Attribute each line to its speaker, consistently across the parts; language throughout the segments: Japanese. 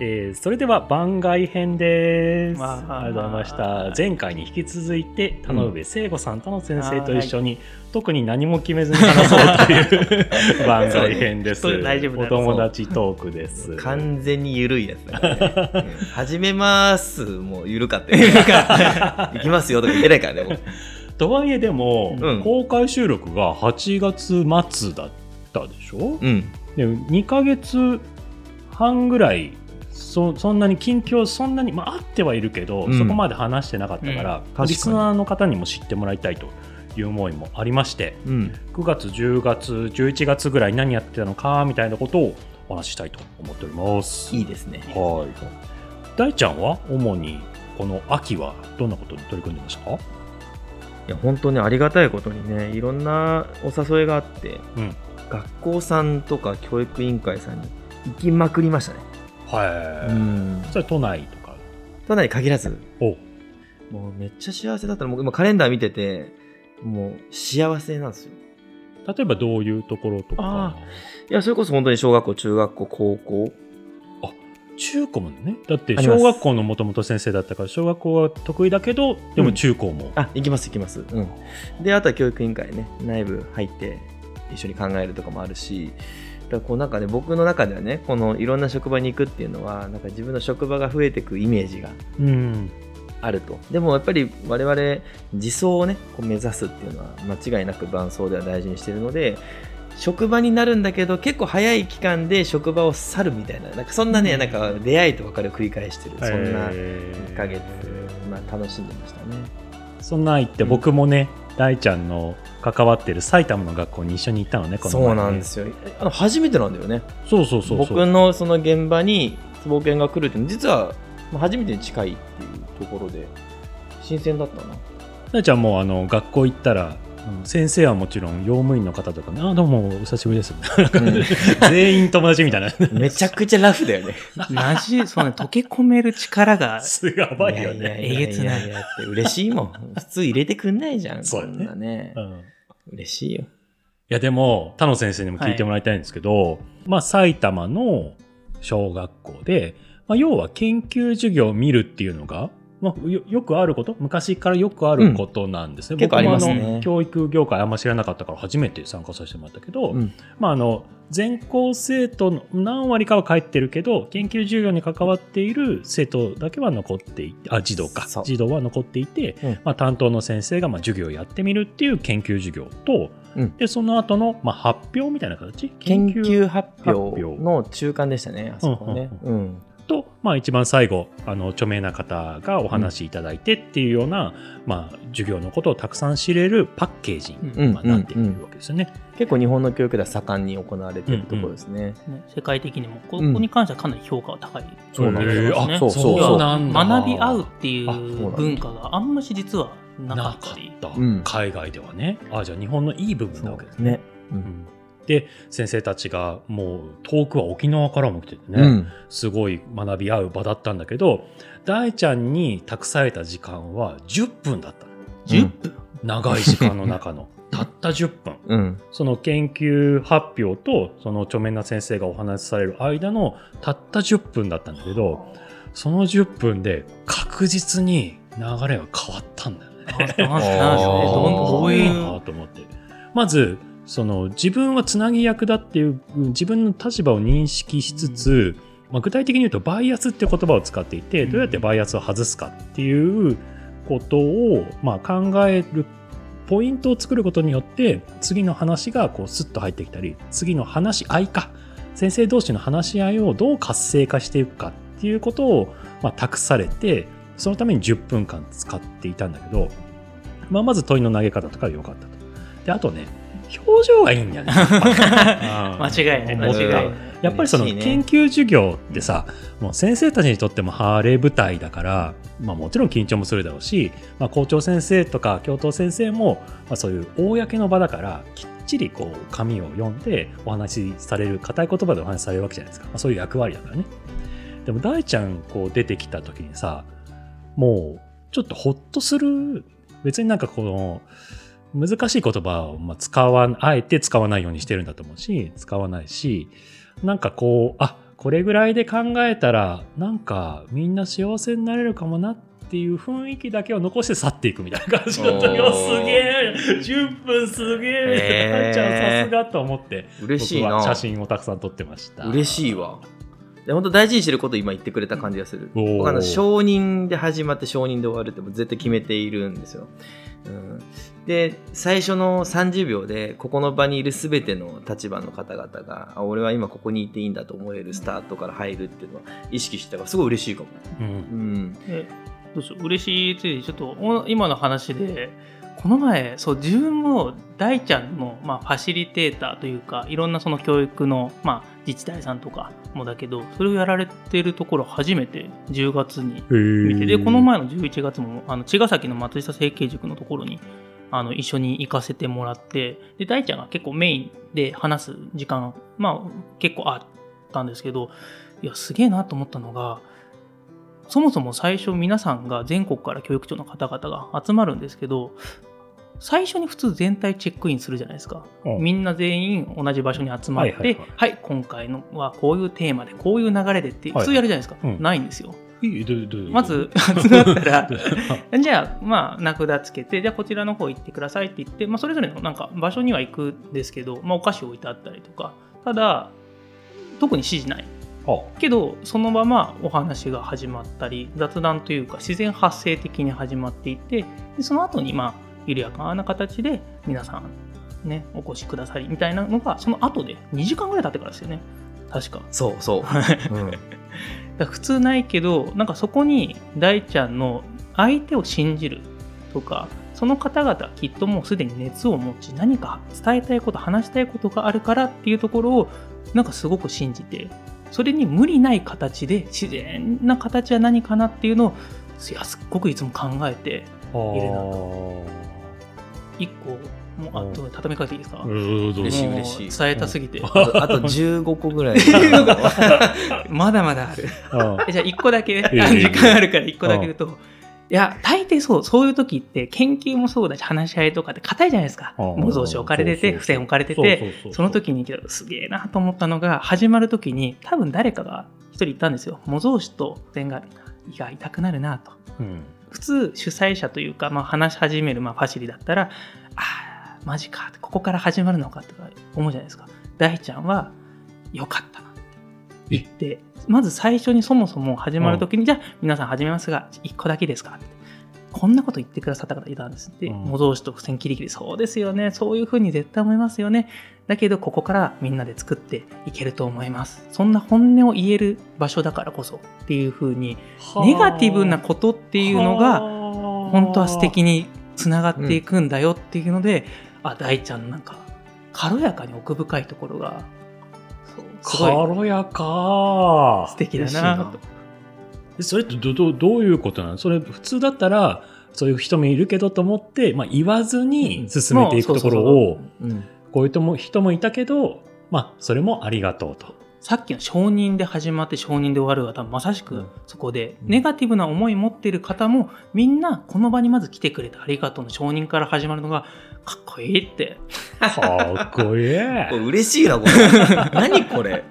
Speaker 1: えーそれでは番外編です。
Speaker 2: わあ
Speaker 1: ありがとうございました。前回に引き続いて、田上聖子さんとの先生と一緒に、特に何も決めずに話そうという 番外編です。
Speaker 2: 大丈夫だ
Speaker 1: お友達トークです。
Speaker 3: 完全に緩いやつね。うん始めます。もう緩かったよ。行きますよとか言ってないからね。もう
Speaker 1: とはいえでも、
Speaker 3: うん
Speaker 1: 公開収録が8月末だったでしょ、
Speaker 3: うん。
Speaker 1: で2ヶ月半ぐらいそそんなに近況そんなに、まあ、あってはいるけど、
Speaker 3: うん
Speaker 1: そこまで話してなかったから、
Speaker 3: かに
Speaker 1: リスナーの方にも知ってもらいたいという思いもありまして
Speaker 3: うん。
Speaker 1: 9月10月11月ぐらい何やってたのかみたいなことをお話ししたいと思っております。
Speaker 3: いいですね。
Speaker 1: はい大ちゃんは主にこの秋はどんなことに取り組んでました？か、
Speaker 3: いや、本当にありがたいことにね、いろんなお誘いがあって、
Speaker 1: うん
Speaker 3: 学校さんとか教育委員会さんに行きまくりましたね。
Speaker 1: はい、
Speaker 3: ん。
Speaker 1: それは都内とか？
Speaker 3: ただに限らず、
Speaker 1: お
Speaker 3: もうめっちゃ幸せだったの。もう今カレンダー見てて、もう幸せなんですよ。
Speaker 1: 例えばどういうところとか？
Speaker 3: あいや、それこそ本当に小学校、中学校、高校。
Speaker 1: 中高もねだって小学校のもともと先生だったから小学校は得意だけどでも中高も、
Speaker 3: あ、行きます行きます。うん。で、あとは教育委員会ね、内部入って一緒に考えるとかもあるし、だこうなんかね、僕の中ではね、このいろんな職場に行くっていうのは、なんか自分の職場が増えていくイメージが
Speaker 1: うん。
Speaker 3: あると。でもやっぱり我々、自走をね、こう目指すっていうのは間違いなく伴走では大事にしてるので、職場になるんだけど結構早い期間で職場を去るみたいななんかそんなね、
Speaker 1: うん。
Speaker 3: なんか出会いと別れを繰り返してるそんな
Speaker 1: えー。
Speaker 3: 1ヶ月、まあ、楽しんでましたね。
Speaker 1: そんなん言って僕もね、大ちゃんの関わってる埼玉の学校に一緒に行ったのねこの
Speaker 3: そうなんですよ。あの初めてなんだよね。
Speaker 1: そうそうそう
Speaker 3: 僕のその現場に坪犬が来るっていうの実はまあ初めてに近いっていうところで新鮮だったな。
Speaker 1: 大ちゃんもあの学校行ったらうん。先生はもちろん用務員の方とかね、あどうもお久しぶりです。全員友達みたいな。
Speaker 3: めちゃくちゃラフだよね。
Speaker 2: なじ、そうね、溶け込める力が、
Speaker 1: すやばいよね。
Speaker 2: えげつない。
Speaker 3: やいやいやって嬉しいもん。普通入れてくんないじゃん
Speaker 1: そうだね。
Speaker 3: こんなね。
Speaker 1: うん。い
Speaker 3: 嬉しいよ。
Speaker 1: やでも他野先生にも聞いてもらいたいんですけど、まあ埼玉の小学校で、まあ、要は研究授業を見るっていうのが、まあ、よよくあること？昔からよくあることなんですね。
Speaker 3: うん。結構ありますね。
Speaker 1: 教育業界あんま知らなかったから初めて参加させてもらったけど、
Speaker 3: うん。
Speaker 1: まあ、あの全校生徒の何割かは帰ってるけど研究授業に関わっている生徒だけは残っていてあ児童か。児童は残っていて、
Speaker 3: うん。
Speaker 1: まあ、担当の先生がまあ授業をやってみるっていう研究授業と、
Speaker 3: うん。
Speaker 1: でその後のまあ発表みたいな形？
Speaker 3: 研究発表の中間でしたねあそこね。
Speaker 1: うん。
Speaker 3: うん
Speaker 1: と、まあ、一番最後あの著名な方がお話しいただいてっていうような、まあ、授業のことをたくさん知れるパッケージに、
Speaker 3: うん。
Speaker 1: まあなっているわけですよね。
Speaker 3: 結構日本の教育では盛んに行われているところですね、
Speaker 2: ね、世界的にも、ここ
Speaker 3: うん。
Speaker 2: に関してはかなり評価が高い。
Speaker 3: そうなんです
Speaker 2: ね
Speaker 3: そうそう
Speaker 2: 学び合うってい
Speaker 1: あ
Speaker 3: そう
Speaker 2: 文化があんまし実はなか
Speaker 1: なか
Speaker 2: った。
Speaker 1: 海外ではね。あじゃあ日本のいい部分なわけです
Speaker 3: ね、
Speaker 1: うんで先生たちがもう遠くは沖縄からも来ててね、
Speaker 3: うん。
Speaker 1: すごい学び合う場だったんだけど大ちゃんに託された時間は10分だった。の
Speaker 2: 10分、
Speaker 1: 長い時間の中の。たった10分。
Speaker 3: うん。
Speaker 1: その研究発表とその著名な先生がお話しされる間のたった10分だったんだけどその10分で確実に流れが変わったんだよね。
Speaker 2: なんすなんすね。どどうい。
Speaker 1: な
Speaker 2: う。
Speaker 1: と思って。まずその自分はつなぎ役だっていううん自分の立場を認識しつつ、まあ、具体的に言うとバイアスって言葉を使っていて
Speaker 2: うん
Speaker 1: どうやってバイアスを外すかっていうことを、まあ、考えるポイントを作ることによって次の話がこうスッと入ってきたり次の話し合いか先生同士の話し合いをどう活性化していくかっていうことを、まあ、託されてそのために10分間使っていたんだけど、まあ、まず問いの投げ方とか良かったと。であとね表情がいいんだよね。間
Speaker 2: 間違いない、間違いない。
Speaker 1: やっぱりその研究授業ってさ、もう先生たちにとってもハーレー舞台だから、まあ、もちろん緊張もするだろうし、まあ、校長先生とか教頭先生も、まあ、そういう公の場だからきっちりこう紙を読んでお話しされる硬い言葉でお話しされるわけじゃないですか、まあ、そういう役割だからね。でも大ちゃんこう出てきた時にさもうちょっとほっとする。別になんかこの難しい言葉をまあ使わんあえて使わないようにしてるんだと思うし使わないしなんかこうあこれぐらいで考えたらなんかみんな幸せになれるかもなっていう雰囲気だけを残して去っていくみたいな感じだったよすげえ10分すげえ
Speaker 3: へー
Speaker 1: 大ちゃんさすがと思って
Speaker 3: 嬉しいな。
Speaker 1: 写真をたくさん撮ってました。
Speaker 3: 嬉しいわで本当大事にしてることを今言ってくれた感じがする。僕あの承認で始まって承認で終わるってもう絶対決めているんですよ、うん、で最初の30秒でここの場にいる全ての立場の方々があ俺は今ここにいていいんだと思えるスタートから入るっていうのは意識してたからすごい嬉しいかも、
Speaker 1: うん。
Speaker 3: うん、
Speaker 2: えどうしよう。嬉しいついでちょっとお今の話でこの前そう自分も大ちゃんの、まあ、ファシリテーターというかいろんなその教育の、まあ、自治体さんとかもだけどそれをやられてるところ初めて10月に見てでこの前の11月もあの茅ヶ崎の松下整形塾のところにあの一緒に行かせてもらってで大ちゃんが結構メインで話す時間まあ結構あったんですけどいやすげえなと思ったのがそもそも最初皆さんが全国から教育長の方々が集まるんですけど最初に普通全体チェックインするじゃないですか、
Speaker 1: うん。
Speaker 2: みんな全員同じ場所に集まって
Speaker 1: はいはいはい。
Speaker 2: はい今回のはこういうテーマでこういう流れでって
Speaker 1: はい。
Speaker 2: 普通やるじゃないですか、
Speaker 1: うん。
Speaker 2: ないんですよ。まず集まったら じゃあ、まあ、名札つけて、じゃあこちらの方行ってくださいって言って、まあ、それぞれのなんか場所には行くんですけど、まあ、お菓子置いてあったりとか、ただ、特に指示ない。
Speaker 1: あ。
Speaker 2: けど、そのままお話が始まったり、雑談というか、自然発生的に始まっていて、でその後に、まあ、緩やかな形で皆さん、ね、お越しくださりみたいなのが、その後で2時間ぐらい経ってからですよね。確か。
Speaker 3: そうそう、うん、
Speaker 2: だ普通ないけどなんかそこに大ちゃんの相手を信じるとかその方々きっともうすでに熱を持ち何か伝えたいこと話したいことがあるからっていうところをなんかすごく信じてそれに無理ない形で自然な形は何かなっていうのをいやすっごくいつも考えて
Speaker 1: い
Speaker 2: るな一個もうあと畳み替えていいですか、も
Speaker 3: 嬉しいう嬉しい。
Speaker 2: 伝えたすぎて、
Speaker 3: あとあと15個ぐらい。
Speaker 2: まだまだある。えじゃあ1個だけ時間あるから1個だけ言うと、いや、大抵そう、そういう時って研究もそうだし、話し合いとかって硬いじゃないですか。
Speaker 1: うん。
Speaker 2: 模造紙置かれてて、付箋置かれてて、
Speaker 1: そ
Speaker 2: の時にすげえなと思ったのが、始まる時に多分誰かが一人言ったんですよ。模造紙と付箋が胃が痛くなるなと。
Speaker 1: うん
Speaker 2: 普通主催者というか、まあ、話し始める、まあ、ファシリだったら、ああ、マジか、ここから始まるのかとか思うじゃないですか。大ちゃんは、よかったなって言って、まず最初にそもそも始まるときに、じゃあ皆さん始めますが、1個だけですかって。こんなこと言ってくださった方いたんですって、
Speaker 1: うん。
Speaker 2: 模造紙と付箋切り切り、そうですよね、そういうふうに絶対思いますよね。だけど、ここからみんなで作っていけると思います。そんな本音を言える場所だからこそっていうふうに、ネガティブなことっていうのが、本当は素敵につながっていくんだよっていうので、あ大ちゃんなんか軽やかに奥深いところがそうすごい
Speaker 1: 軽やか。
Speaker 2: 素敵だ
Speaker 3: な。
Speaker 2: と
Speaker 1: でそれってどどどういうことなの？それ普通だったらそういう人もいるけどと思って、まあ、言わずに進めていくところを
Speaker 3: うん。
Speaker 1: こういう人も人もいたけど、まあ、それもありがとうと。
Speaker 2: さっきの承認で始まって承認で終わるが多分まさしく
Speaker 3: うん。
Speaker 2: そこで、
Speaker 3: うん。
Speaker 2: ネガティブな思い持ってる方もみんなこの場にまず来てくれてありがとうの承認から始まるのがかっこいいって。
Speaker 1: かっこいい。
Speaker 3: これ嬉しいなこれ。何これ？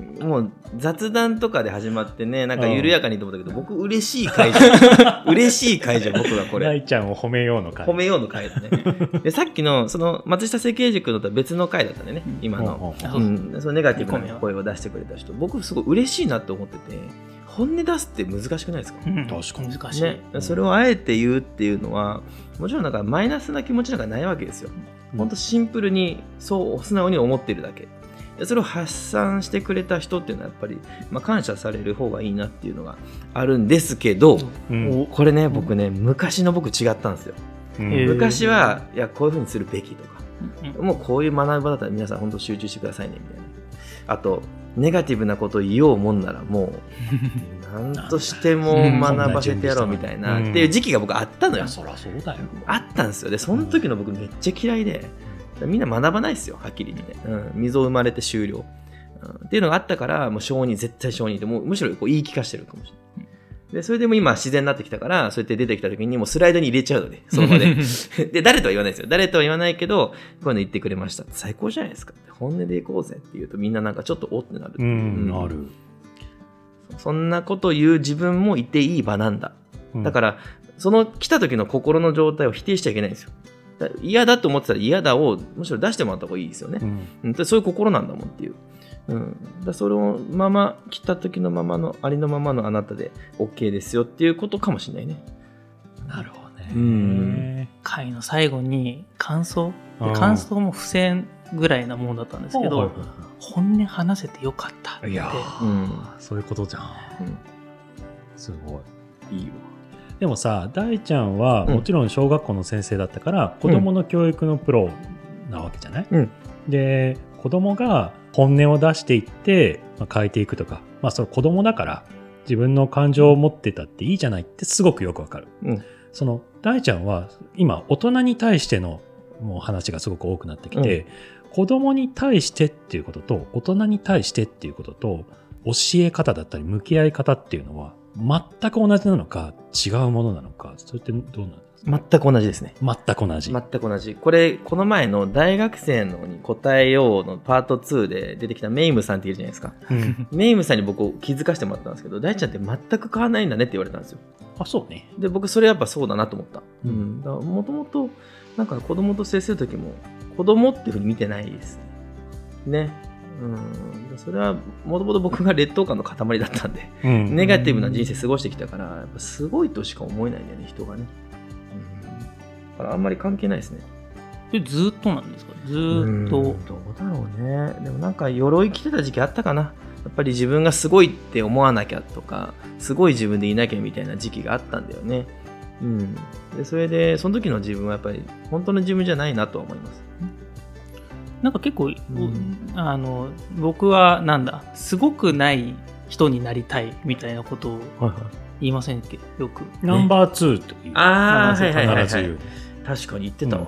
Speaker 3: もう雑談とかで始まってねなんか緩やかにと思ったけど、僕嬉しい会じゃん嬉しい会じゃん僕がこれ。
Speaker 1: 大ちゃんを褒めようの会。
Speaker 3: 褒めようの回だね。でさっきのその松下設計塾のとは別の回だったんでね今の、
Speaker 1: うん
Speaker 2: そう。
Speaker 3: うん、そのネガティブな声を出してくれた人僕すごい嬉しいなって思ってて本音出すって難しくないですか、
Speaker 2: うん。
Speaker 1: 確かに。
Speaker 2: 難しい、
Speaker 3: ね、それをあえて言うっていうのはもちろんなんかマイナスな気持ちなんかないわけですよ。
Speaker 1: うん。
Speaker 3: 本当シンプルにそう素直に思ってるだけ。でそれを発散してくれた人っていうのはやっぱり、まあ、感謝される方がいいなっていうのがあるんですけど、
Speaker 1: うん
Speaker 3: これね僕ね昔の僕違ったんですよ。
Speaker 1: うん
Speaker 2: えー
Speaker 3: 昔はいやこういうふうにするべきとか
Speaker 2: うん
Speaker 3: もうこういう学ぶ場だったら皆さん本当集中してくださいねみたいな。あとネガティブなことを言おうもんならもう 何としても学ばせてやろうみたいな
Speaker 1: うん
Speaker 3: っていう時期が僕あったのよ
Speaker 1: いや。そりゃそうだよ。
Speaker 3: あったんですよ。で、その時の僕めっちゃ嫌いで、みんな学ばないですよ、はっきり言って。うん、溝生まれて終了。うんっていうのがあったから、もう承認、絶対承認って、もうむしろこう言い聞かしてるかもしれない。で、それでも今自然になってきたから、そうやって出てきた時にもうスライドに入れちゃうので、その場で。で、誰とは言わないですよ。誰とは言わないけど、こういうの言ってくれました。最高じゃないですか。本音で行こうぜって言うとみんななんかちょっとおってなる
Speaker 1: う。ん、
Speaker 3: うん
Speaker 1: ある。
Speaker 3: そんなこと言う自分もいていい場なんだ。
Speaker 1: うん
Speaker 3: だから、その来た時の心の状態を否定しちゃいけないんですよ。だ嫌だと思ってたら嫌だをむしろ出してもらった方がいいですよね
Speaker 1: う。ん
Speaker 3: そういう心なんだもんっていう。うん、だそれをまま来た時のままのありのままのあなたで OK ですよっていうことかもしれないね。
Speaker 1: なるほどね。
Speaker 3: うん
Speaker 2: 回の最後に感想
Speaker 1: うん
Speaker 2: 感想も付箋ぐらいなもんだったんですけど、
Speaker 1: はいはい
Speaker 2: 本音話せてよかったって
Speaker 1: はいいや
Speaker 3: うん
Speaker 1: ー、そういうことじゃん。
Speaker 3: うん
Speaker 1: すごい。
Speaker 3: いいわ。
Speaker 1: でもさ、大ちゃんは
Speaker 3: うん。
Speaker 1: もちろん小学校の先生だったから、子供の教育のプロなわけじゃない、
Speaker 3: うん。
Speaker 1: で、子供が本音を出していって、まあ、変えていくとか、まあ、それ子供だから自分の感情を持ってたっていいじゃないってすごくよくわかる。
Speaker 3: うん。
Speaker 1: その大ちゃんは今大人に対してのもう話がすごく多くなってきて、子供に対してっていうことと大人に対してっていうことと教え方だったり向き合い方っていうのは全く同じなのか違うものなのかそれってどうなんですか？
Speaker 3: 全く同じですね。
Speaker 1: 全く同じ。
Speaker 3: 全く同じ。これ、この前の大学生のに答えようのパート2で出てきたメイムさんっているじゃないですか。
Speaker 1: うん
Speaker 3: メイムさんに僕気づかせてもらったんですけど、大ちゃんって全く変わらないんだねって言われたんですよ。
Speaker 1: あそうね。
Speaker 3: で、僕それやっぱそうだなと思った。
Speaker 1: う
Speaker 3: うんん。だからもともと、なんか子供と接するときも、子供っていうふうに見てないですね。うん。それは、もともと僕が劣等感の塊だったんで、
Speaker 1: うん。
Speaker 3: ネガティブな人生過ごしてきたから、やっぱすごいとしか思えないんだよね、人がね。うん。だからあんまり関係ないですね。
Speaker 2: それずっとなんですか？ずーっと。
Speaker 3: うん。どうだろうね。でもなんか鎧着てた時期あったかな。やっぱり自分がすごいって思わなきゃとかすごい自分でいなきゃみたいな時期があったんだよね。うん。でそれでその時の自分はやっぱり本当の自分じゃないなとは思います
Speaker 2: なんか結構、
Speaker 3: ん。
Speaker 2: あの僕はなんだすごくない人になりたいみたいなことを
Speaker 3: はいはい。
Speaker 2: 言いませんっけ？よく。
Speaker 1: ナンバー2という。必ず
Speaker 3: はいはいはいはい。
Speaker 1: 必ず言う。
Speaker 3: 確かに言ってたわ、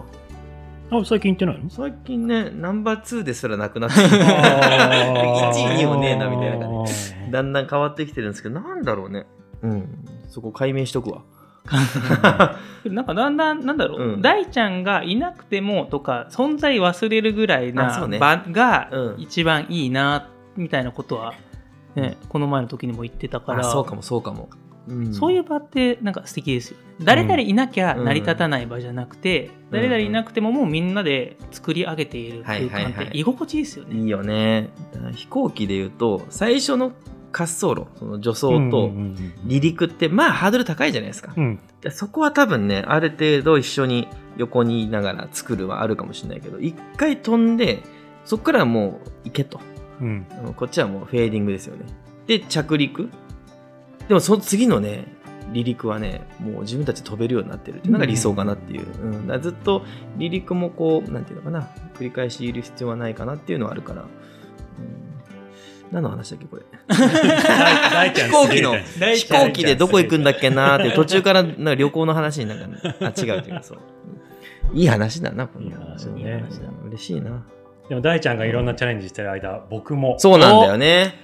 Speaker 1: あ最近言ってないの？
Speaker 3: 最近ねナンバー2ですらなくなって1 位2位もねえなみたいな感じ。
Speaker 1: じ
Speaker 3: だんだん変わってきてるんですけどなんだろうね。うん。そこ解明しとくわ
Speaker 2: なんかだんだんなんだろう、
Speaker 3: うん。
Speaker 2: 大ちゃんがいなくてもとか存在忘れるぐらいな場が
Speaker 3: うん。
Speaker 2: 一番いいなみたいなことは、ねこの前の時にも言ってたから。
Speaker 3: あそうかもそうかも、うん。
Speaker 2: そういう場ってなんか素敵ですよね。誰々いなきゃ成り立たない場じゃなくて、
Speaker 3: うん。
Speaker 2: 誰々いなくてももうみんなで作り上げている空間
Speaker 3: はいはいはい。
Speaker 2: って居心地いいですよね。
Speaker 3: いいよね。だから飛行機で言うと、最初の滑走路、その助走と離陸って、まあハードル高いじゃないですか。
Speaker 1: うん
Speaker 3: でそこは多分ね、ある程度一緒に横にいながら作るはあるかもしれないけど、一回飛んで、そこからはもう行けと。
Speaker 1: うん
Speaker 3: こっちはもうフェーディングですよね。で、着陸。でもその次のね、離陸はね、もう自分たち飛べるようになってるっていうのが理想かなっていう。うんだからずっと離陸もこう、なんていうのかな、繰り返しいる必要はないかなっていうのはあるから。うん何の話だっけ、これ？飛行機の飛行機でどこ行くんだっけなーって、途中からなんか旅行の話になんか、ね、あ、違う違う、そう。いい話だな、こんない
Speaker 1: 話だね
Speaker 3: いい話だ。嬉しいな。
Speaker 1: でも大ちゃんがいろんなチャレンジしてる間僕も
Speaker 3: そうなんだよね。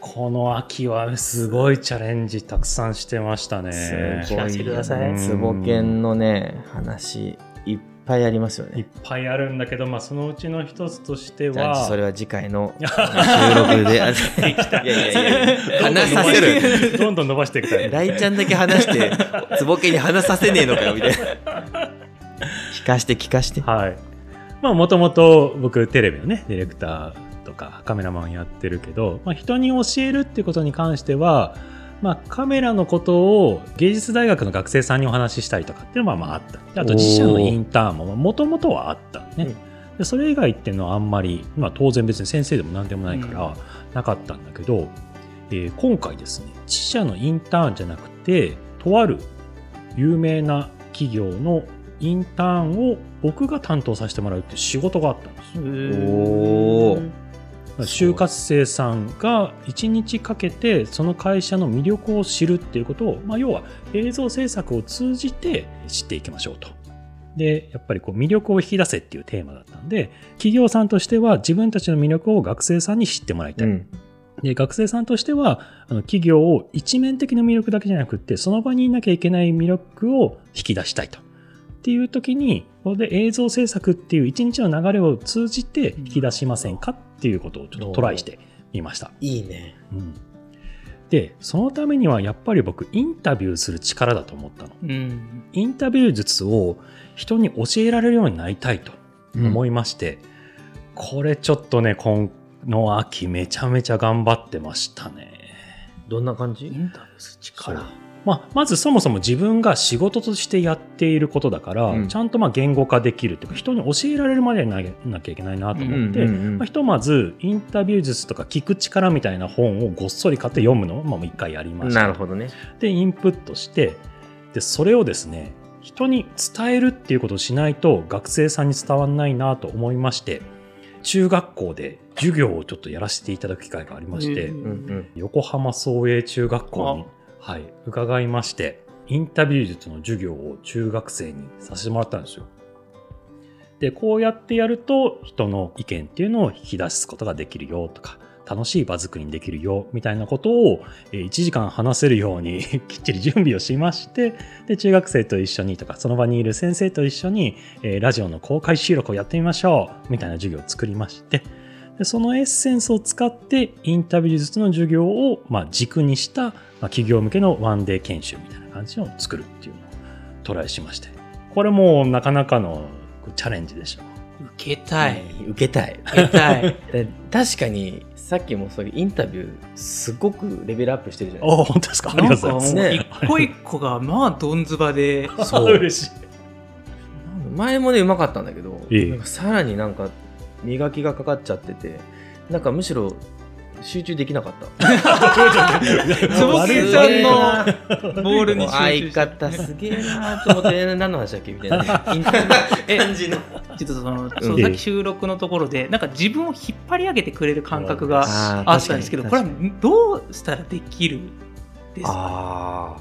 Speaker 1: この秋はすごいチャレンジたくさんしてましたね
Speaker 2: 聞かせてください
Speaker 1: うん
Speaker 3: つぼけんのね、話、いっぱいありますよ
Speaker 1: いっ
Speaker 3: ね。
Speaker 1: ぱいあるんだけど、まあ、そのうちの一つとして
Speaker 3: じゃあ
Speaker 1: は
Speaker 3: それは次回の 収録で。あいやいやいや、話させる。
Speaker 1: どんどん伸ばしていくタイプ
Speaker 3: 大ちゃんだけ話して、つぼけんに話させねえのかよ、みたいな。聞かして聞かして。
Speaker 1: はいまあもともと僕テレビのねディレクターとかカメラマンやってるけど、まあ、人に教えるってことに関しては、まあ、カメラのことを芸術大学の学生さんにお話ししたりとかっていうのはまああった。であと自社のインターンももともとはあった。のね、でそれ以外っていうのはあんまり、まあ、当然別に先生でも何でもないからなかったんだけど、えー今回ですね自社のインターンじゃなくてとある有名な企業のインターンを僕が担当させてもらうっていう仕事があったんですよ。
Speaker 3: おー
Speaker 1: 就活生さんが1日かけてその会社の魅力を知るっていうことを、まあ、要は映像制作を通じて知っていきましょうと。で、やっぱりこう魅力を引き出せっていうテーマだったんで、企業さんとしては自分たちの魅力を学生さんに知ってもらいたい。
Speaker 3: うん。
Speaker 1: で学生さんとしてはあの企業を一面的な魅力だけじゃなくってその場にいなきゃいけない魅力を引き出したいと。っていう時にこれで映像制作っていう一日の流れを通じて引き出しませんかっていうことをちょっとトライしてみました。
Speaker 3: いいね。
Speaker 1: うんでそのためにはやっぱり僕インタビューする力だと思ったの。
Speaker 2: うん。
Speaker 1: インタビュー術を人に教えられるようになりたいと思いまして、これちょっとね今の秋めちゃめちゃ頑張ってましたね。
Speaker 3: どんな感
Speaker 2: イ
Speaker 3: じ
Speaker 2: ンタビューする力。
Speaker 1: まあ、まずそもそも自分が仕事としてやっていることだから、
Speaker 3: うん
Speaker 1: ちゃんとまあ言語化できるというか人に教えられるまでにななきゃいけないなと思って、
Speaker 3: うんうんうん
Speaker 1: まあ、ひとまずインタビュー術とか聞く力みたいな本をごっそり買って読むのをまあもう一回やりました
Speaker 3: なるほどね。
Speaker 1: でインプットしてでそれをですね人に伝えるっていうことをしないと学生さんに伝わらないなと思いまして中学校で授業をちょっとやらせていただく機会がありまして、
Speaker 2: うん
Speaker 3: うんうん。
Speaker 1: 横浜創英中学校に、はい、伺いましてインタビュー術の授業を中学生にさせてもらったんですよ。でこうやってやると人の意見っていうのを引き出すことができるよとか楽しい場作りにできるよみたいなことを1時間話せるように きっちり準備をしましてで中学生と一緒にとかその場にいる先生と一緒に、ラジオの公開収録をやってみましょうみたいな授業を作りましてそのエッセンスを使ってインタビュー術の授業を、まあ、軸にした、まあ、企業向けのワンデー研修みたいな感じを作るっていうのをトライしましてこれもなかなかのチャレンジでした。
Speaker 2: 受けたい。
Speaker 3: 受けたい。
Speaker 2: 受けたい。
Speaker 3: で確かにさっきもそういうインタビューすごくレベルアップしてるじゃない
Speaker 1: おお本当ですか？ありがとうございます。
Speaker 2: 一個一個がまあどんずばで。
Speaker 3: そう
Speaker 1: 嬉しい。
Speaker 3: 前もねうまかったんだけど、
Speaker 1: ええ
Speaker 3: さらになんか磨きがかかっちゃっててなんかむしろ集中できなかった。
Speaker 2: つぼけんさんのボールに集中
Speaker 3: 相
Speaker 2: して。
Speaker 3: 方すげえなと思って何の話だっけみたいな。ねインタビュー感じの。
Speaker 2: ちょっとその、
Speaker 3: ん
Speaker 2: そうさっき収録のところで、なんか自分を引っ張り上げてくれる感覚が
Speaker 3: あ
Speaker 2: ったんですけど、これはどうしたらできるですか？
Speaker 3: あ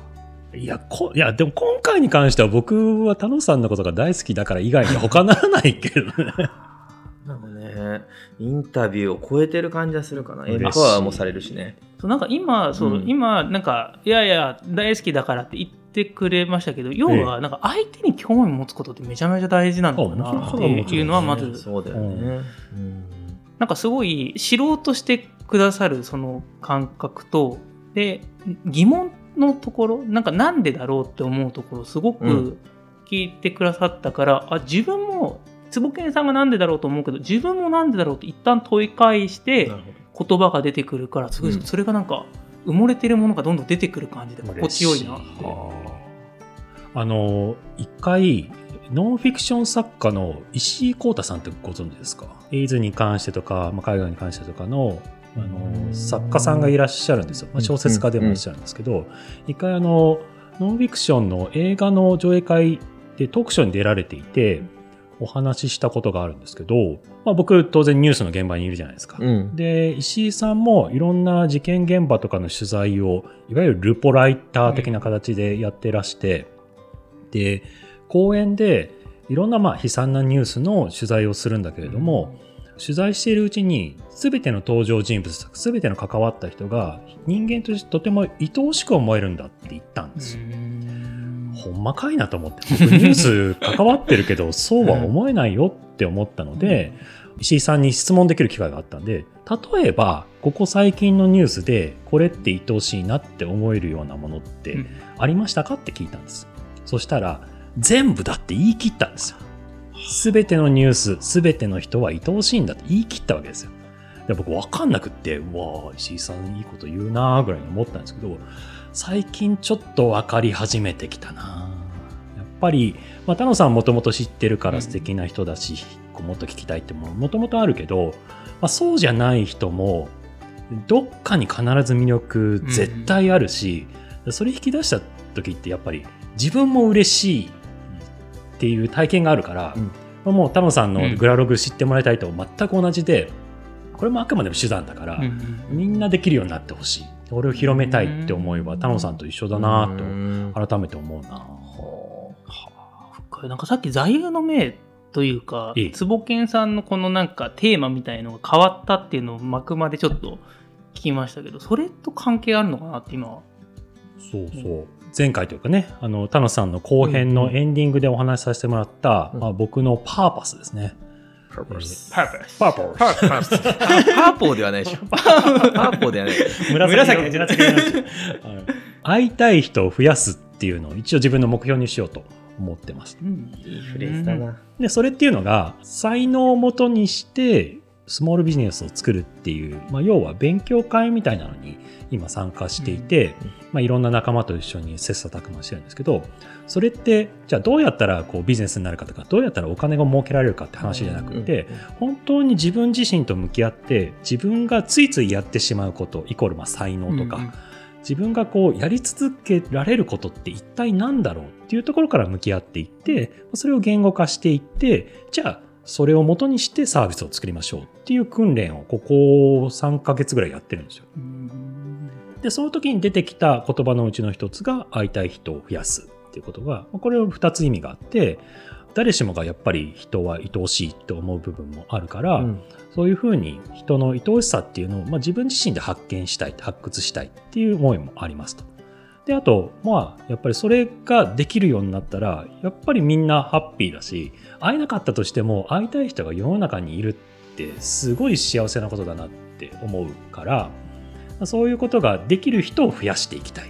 Speaker 1: いやこいやでも今回に関しては僕は田野さんのことが大好きだから以外に他ならないけどね。
Speaker 3: ね。インタビューを超えてる感じはするかな。エンパワーもされるしね。
Speaker 2: そうなんか今、そう、
Speaker 3: うん。
Speaker 2: 今、なんか、いやいや、大好きだからって言ってくれましたけど、要は、なんか相手に興味持つことってめちゃめちゃ大事なのかなっていうのは、まず、
Speaker 3: そうだよね、うん。
Speaker 2: なんかすごい知ろうとしてくださるその感覚と、で、疑問のところ、なんかなんでだろうって思うところ、すご
Speaker 3: う
Speaker 2: く聞いてくださったから、あ、自分も、坪健さんがなんでだろうと思うけど、自分もなんでだろうって一旦問い返して、言葉が出てくるからすごい
Speaker 3: うん。
Speaker 2: それがなんか埋もれてるものがどんどん出てくる感じで心地よいなって。
Speaker 1: あの一回ノンフィクション作家の石井浩太さんってご存知ですか？エイズに関してとか、まあ、海外に関してとかのあの作家さんがいらっしゃるんですよ、まあ、小説家でもいらっしゃるんですけど、一回あのノンフィクションの映画の上映会でトークショーに出られていてお話ししたことがあるんですけど、まあ、僕当然ニュースの現場にいるじゃないですか。
Speaker 3: うん
Speaker 1: で石井さんもいろんな事件現場とかの取材をいわゆるルポライター的な形でやってらして、で講演でいろんなまあ悲惨なニュースの取材をするんだけれども、取材しているうちに全ての登場人物全ての関わった人が人間としてとても愛おしく思えるんだって言ったんですよ。ほんまかいなと思って僕ニュース関わってるけど そうは思えないよって思ったので、石井さんに質問できる機会があったんで例えばここ最近のニュースでこれって愛おしいなって思えるようなものって
Speaker 2: うん。
Speaker 1: ありましたかって聞いたんです。そしたら全部だって言い切ったんですよ。全てのニュース全ての人は愛おしいんだって言い切ったわけですよ。で僕分かんなくってうわあ石井さんいいこと言うなーぐらいに思ったんですけど最近ちょっと分かり始めてきたな。やっぱり、まあ、田野さんもともと知ってるから素敵な人だし、こうもっと聞きたいってももともとあるけど、まあ、そうじゃない人もどっかに必ず魅力絶対あるし、それ引き出した時ってやっぱり自分も嬉しいっていう体験があるから、
Speaker 3: うん。
Speaker 1: まあもう田野さんのグラログ知ってもらいたいと全く同じで、これもあくまでも手段だから、みんなできるようになってほしい俺を広めたいって思いは田野さんと一緒だな
Speaker 3: うん。
Speaker 1: と改めて思うな。
Speaker 2: なんかさっき座右の銘というか坪健さんのこのなんかテーマみたいのが変わったっていうのを幕までちょっと聞きましたけどそれと関係あるのかなって今。は
Speaker 1: そうそう。前回というかね、あの、田野さんの後編のエンディングでお話しさせてもらった、
Speaker 3: うん。
Speaker 1: まあ、僕のパーパスですね。
Speaker 3: Purpose.
Speaker 2: パー
Speaker 3: ポーではないでしょ。パーポーではない。
Speaker 1: 紫色紫色になっちゃうはい。会いたい人を増やすっていうのを一応自分の目標にしようと思ってます。
Speaker 2: うん。
Speaker 3: いいフレーズだな。
Speaker 1: で、それっていうのが、才能をもとにして、スモールビジネスを作るっていう、まあ、要は勉強会みたいなのに今参加していて、
Speaker 3: うん
Speaker 1: まあ、いろんな仲間と一緒に切磋琢磨してるんですけど、それって、じゃあどうやったらこうビジネスになるかとか、どうやったらお金が儲けられるかって話じゃなくて、本当に自分自身と向き合って、自分がついついやってしまうこと、イコールまあ才能とか、
Speaker 2: うんうん。
Speaker 1: 自分がこうやり続けられることって一体何だろうっていうところから向き合っていってそれを言語化していってじゃあそれを元にしてサービスを作りましょうっていう訓練をここ3ヶ月ぐらいやってるんですよ。
Speaker 2: うん
Speaker 1: でその時に出てきた言葉のうちの一つが会いたい人を増やすっていうことがこれは2つ意味があって誰しもがやっぱり人は愛おしいって思う部分もあるから、
Speaker 3: うん
Speaker 1: そういうふうに人の愛おしさっていうのを、まあ、自分自身で発見したい、発掘したいっていう思いもありますと。で、あと、まあ、やっぱりそれができるようになったら、やっぱりみんなハッピーだし、会えなかったとしても、会いたい人が世の中にいるって、すごい幸せなことだなって思うから、そういうことができる人を増やしていきたいっ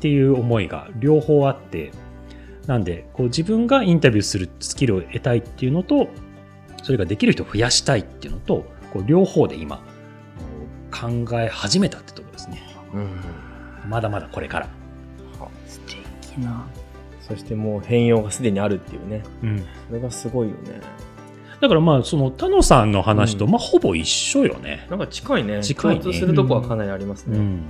Speaker 1: ていう思いが両方あって、なんで、こう自分がインタビューするスキルを得たいっていうのと、それができる人を増やしたいっていうのと、こう両方で今、考え始めたってところですね。
Speaker 3: うん
Speaker 1: まだまだこれから。
Speaker 2: 素敵な
Speaker 3: そしてもう変容がすでにあるっていうね。
Speaker 1: うん、
Speaker 3: それがすごいよね。
Speaker 1: だからまあ、その、田野さんの話と、
Speaker 3: うん
Speaker 1: まあ、ほぼ一緒よね。
Speaker 3: なんか近いね。
Speaker 1: 近いね
Speaker 3: 共通するとこはかなりありますね。
Speaker 1: うん。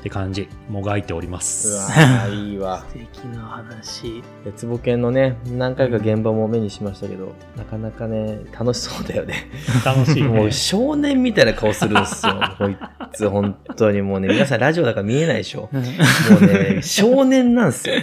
Speaker 1: って感じ。もがいておりま
Speaker 3: う
Speaker 1: す。
Speaker 3: わーいいわ。
Speaker 2: 素敵な話
Speaker 3: 鉄ぼ犬のね、何回か現場も目にしましたけど、なかなかね、楽しそうだよね。
Speaker 1: 楽しいね。
Speaker 3: もう少年みたいな顔するんですよ。こいつ、本当にもうね、皆さんラジオだから見えないでしょ。もうね、少年なんですよ。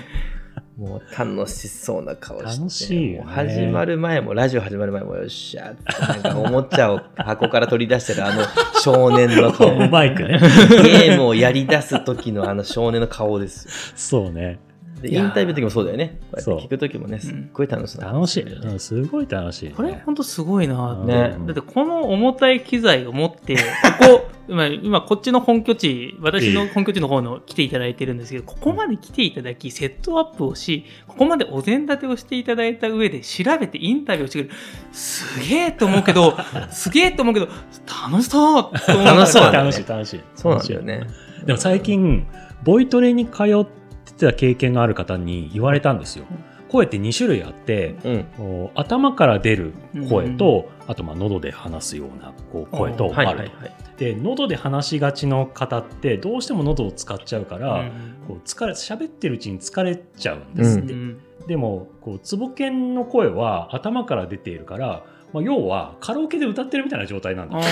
Speaker 3: もう楽しそうな顔して。
Speaker 1: 楽しいよね
Speaker 3: 始まる前も、ラジオ始まる前も、よっしゃなんかおもちゃを箱から取り出してるあの少年の顔。
Speaker 1: バイクね。
Speaker 3: ゲームをやり出す時のあの少年の顔ですよ。
Speaker 1: そうね。
Speaker 3: インタビューの時もそうだよね。こうやって聞く時もね、すっごい楽しそう。な顔
Speaker 1: 楽しい。うんすごい楽しい、ね。
Speaker 2: これ本当すごいなって、
Speaker 3: ね。
Speaker 2: だってこの重たい機材を持って ここ今今こっちの本拠地私の本拠地の方の来ていただいてるんですけどここまで来ていただきセットアップをしここまでお膳立てをしていただいた上で調べてインタビューをしてくれる。すげえと思うけど すげえと思うけど楽しそう
Speaker 3: 楽しそう。ね。
Speaker 1: 楽しい、楽しい。
Speaker 3: そうなんだよね。
Speaker 1: でも最近、ボイトレに通ってた経験のある方に言われたんですよ。声って2種類あって、
Speaker 3: うん。
Speaker 1: こう頭から出る声と、あとまあ喉で話すようなこう声と
Speaker 3: はい
Speaker 1: あると。
Speaker 3: はいはい。
Speaker 1: で喉で話しがちの方ってどうしても喉を使っちゃうから、
Speaker 2: うん
Speaker 1: こう疲れ喋ってるうちに疲れちゃうんですって。
Speaker 2: うん
Speaker 1: でもこうツボケンの声は頭から出ているから、まあ、要はカラオケで歌ってるみたいな状態なんだ。
Speaker 2: あ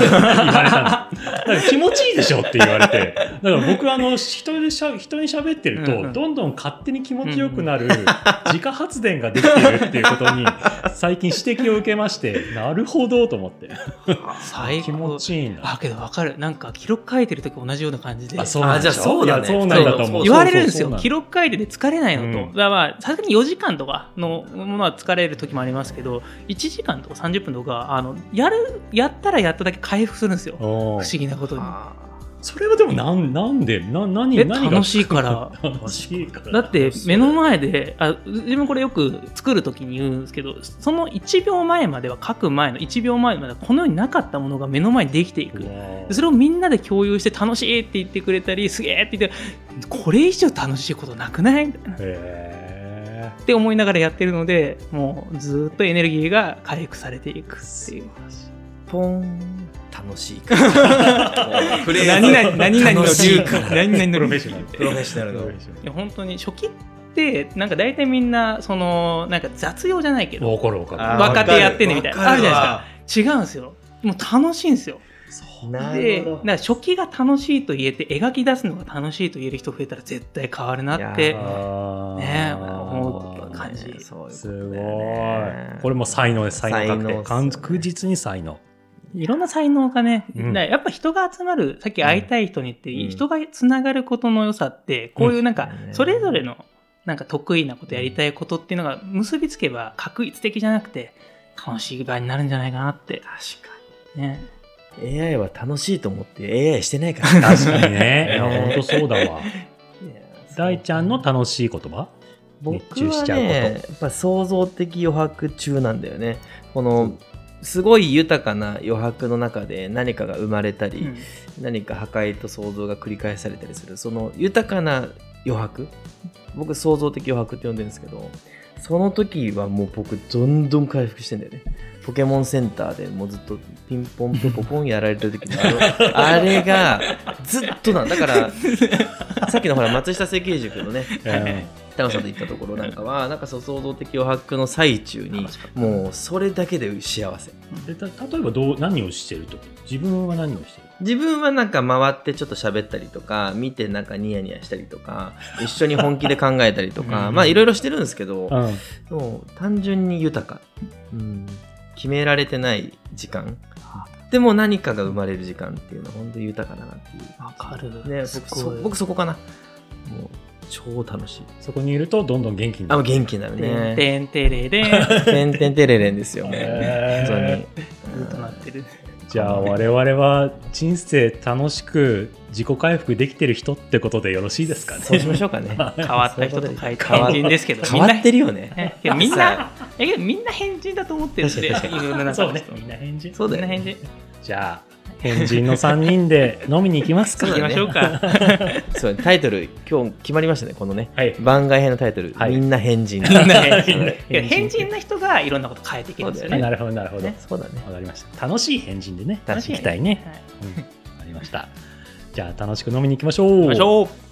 Speaker 1: 言われたんですだから気持ちいいでしょって言われて。だから僕あの人でしゃ人に喋ってると、どんどん勝手に気持ちよくなる自家発電ができてるっていうことに最近指摘を受けましてなるほどと思って。
Speaker 2: 最高。
Speaker 1: 気持ちいいんだ
Speaker 2: あけど分かる。なんか記録書いてる時同じような感じで。
Speaker 1: あそうなん
Speaker 3: じそうだね。
Speaker 1: そうなんだと思う。
Speaker 2: 言われるんですよ。記録書いてて疲れないのと、
Speaker 1: うん。
Speaker 2: だからまあさすがに4時間とかのものは疲れる時もありますけど1時間とか30分とかあのやるやったらやっただけ回復するんですよ。不
Speaker 1: お
Speaker 2: 思
Speaker 1: ー
Speaker 2: 議なことに。
Speaker 3: あ
Speaker 1: それはでもなんなんで？な何
Speaker 2: え
Speaker 1: 何が
Speaker 2: 楽しいから。
Speaker 1: 楽しいから。
Speaker 2: だって目の前であ自分これよく作る時に言うんですけどその1秒前までは書く前の1秒前まではこのようになかったものが目の前にできていく。それをみんなで共有して楽しいって言ってくれたりすげえって言ってこれ以上楽しいことなくない？みたいなっ
Speaker 1: へ
Speaker 2: て思いながらやってるのでもうずっとエネルギーが回復されていくっていう。
Speaker 3: ーポン楽しい。フレーズ
Speaker 2: 何々何々の流何々の
Speaker 1: プロフェッショナル
Speaker 3: プロフェッショナルの。
Speaker 2: いや本当に初期ってなんか大体みんなそのなんか雑用じゃないけど若手やってねみたいな。あるじゃないですか。違うんですよ。もう楽しいんですよ。
Speaker 3: な
Speaker 2: で
Speaker 3: るほど。
Speaker 2: だから初期が楽しいと言えて描き出すのが楽しいと言える人増えたら絶対変わるなってね。思う感じ。
Speaker 3: そういう
Speaker 1: すごい。これも才能です。才能確定確実に才能。
Speaker 2: いろんな才能がね、
Speaker 1: うん。
Speaker 2: やっぱ人が集まる、さっき会いたい人にって、
Speaker 3: うん。
Speaker 2: 人がつながることの良さって、こういうなんか
Speaker 3: う、ん。
Speaker 2: それぞれのなんか得意なことやりたいことっていうのが結びつけば確一的じゃなくて、楽しい場合になるんじゃないかなって。
Speaker 3: 確か
Speaker 2: ね。
Speaker 3: に AI は楽しいと思って AI してないから。
Speaker 1: 確かにね。いや、
Speaker 3: ね
Speaker 1: 本当そうだわ。大ちゃんの楽しい言葉？
Speaker 3: 僕
Speaker 1: 熱中しちゃう
Speaker 3: はねやっぱ創造的余白中なんだよね。このすごい豊かな余白の中で何かが生まれたり、
Speaker 2: うん。
Speaker 3: 何か破壊と創造が繰り返されたりする。その豊かな余白？僕創造的余白って呼んでるんですけどその時はもう僕どんどん回復してんだよね。ポケモンセンターでもうずっとピンポンピポポンやられてる時のあの あれがずっとなんだからさっきのほら松下設計塾のね
Speaker 1: うん
Speaker 3: 北野さんと行ったところなんかはなんかそう創造的余白の最中にもうそれだけで幸せ。
Speaker 1: でた例えばどう何をしてると自分は何をしてる？
Speaker 3: 自分はなんか回ってちょっと喋ったりとか見てなんかニヤニヤしたりとか 一緒に本気で考えたりとか
Speaker 1: うん。
Speaker 3: まあいろいろしてるんですけど
Speaker 1: うん。
Speaker 3: もう単純に豊か、うん、決められてない時間でも何かが生まれる時間っていうのは本当に豊かだなっていう。
Speaker 2: わかる。
Speaker 3: ね、
Speaker 2: す
Speaker 3: 僕僕そこかな。もう超楽しい。
Speaker 1: そこにいるとどんどん元気になる。
Speaker 3: あもう元気になる
Speaker 2: てん
Speaker 3: ね
Speaker 2: てんてれれん。
Speaker 3: てんてんてれれんですよ本当に。
Speaker 2: ずっとなってる。
Speaker 1: じゃあ我々は人生楽しく自己回復できてる人ってことでよろしいですかね？
Speaker 3: そうしましょうかね。
Speaker 2: 変わった人と書いて
Speaker 3: 変
Speaker 2: 人ですけど、
Speaker 3: 変わってるよね。
Speaker 2: みんな、えみんな変人だと思ってるんで、
Speaker 3: 確かに
Speaker 2: いろんな
Speaker 1: そうね。みんな返事
Speaker 3: そうだよね。
Speaker 2: みんな変人。
Speaker 1: じゃあ変人の3人で飲みに行きますか。
Speaker 2: 行きましょうか。
Speaker 3: そうタイトル今日決まりましたねこのね。
Speaker 1: はい。
Speaker 3: 番外編のタイトル、
Speaker 1: はい。
Speaker 3: みんな変人。
Speaker 2: みんな変人。
Speaker 1: みん
Speaker 2: いや変人な人がいろんなこと変えていけるんですよね。
Speaker 1: なるほどなるほど、
Speaker 2: ね。
Speaker 3: そうだね。
Speaker 1: わかりました。楽しい変人でね。
Speaker 3: 楽しい
Speaker 1: 行きたいね、
Speaker 2: はい。
Speaker 1: うん、わかりました。じゃあ楽しく飲みに行きましょう。
Speaker 2: 行きましょう。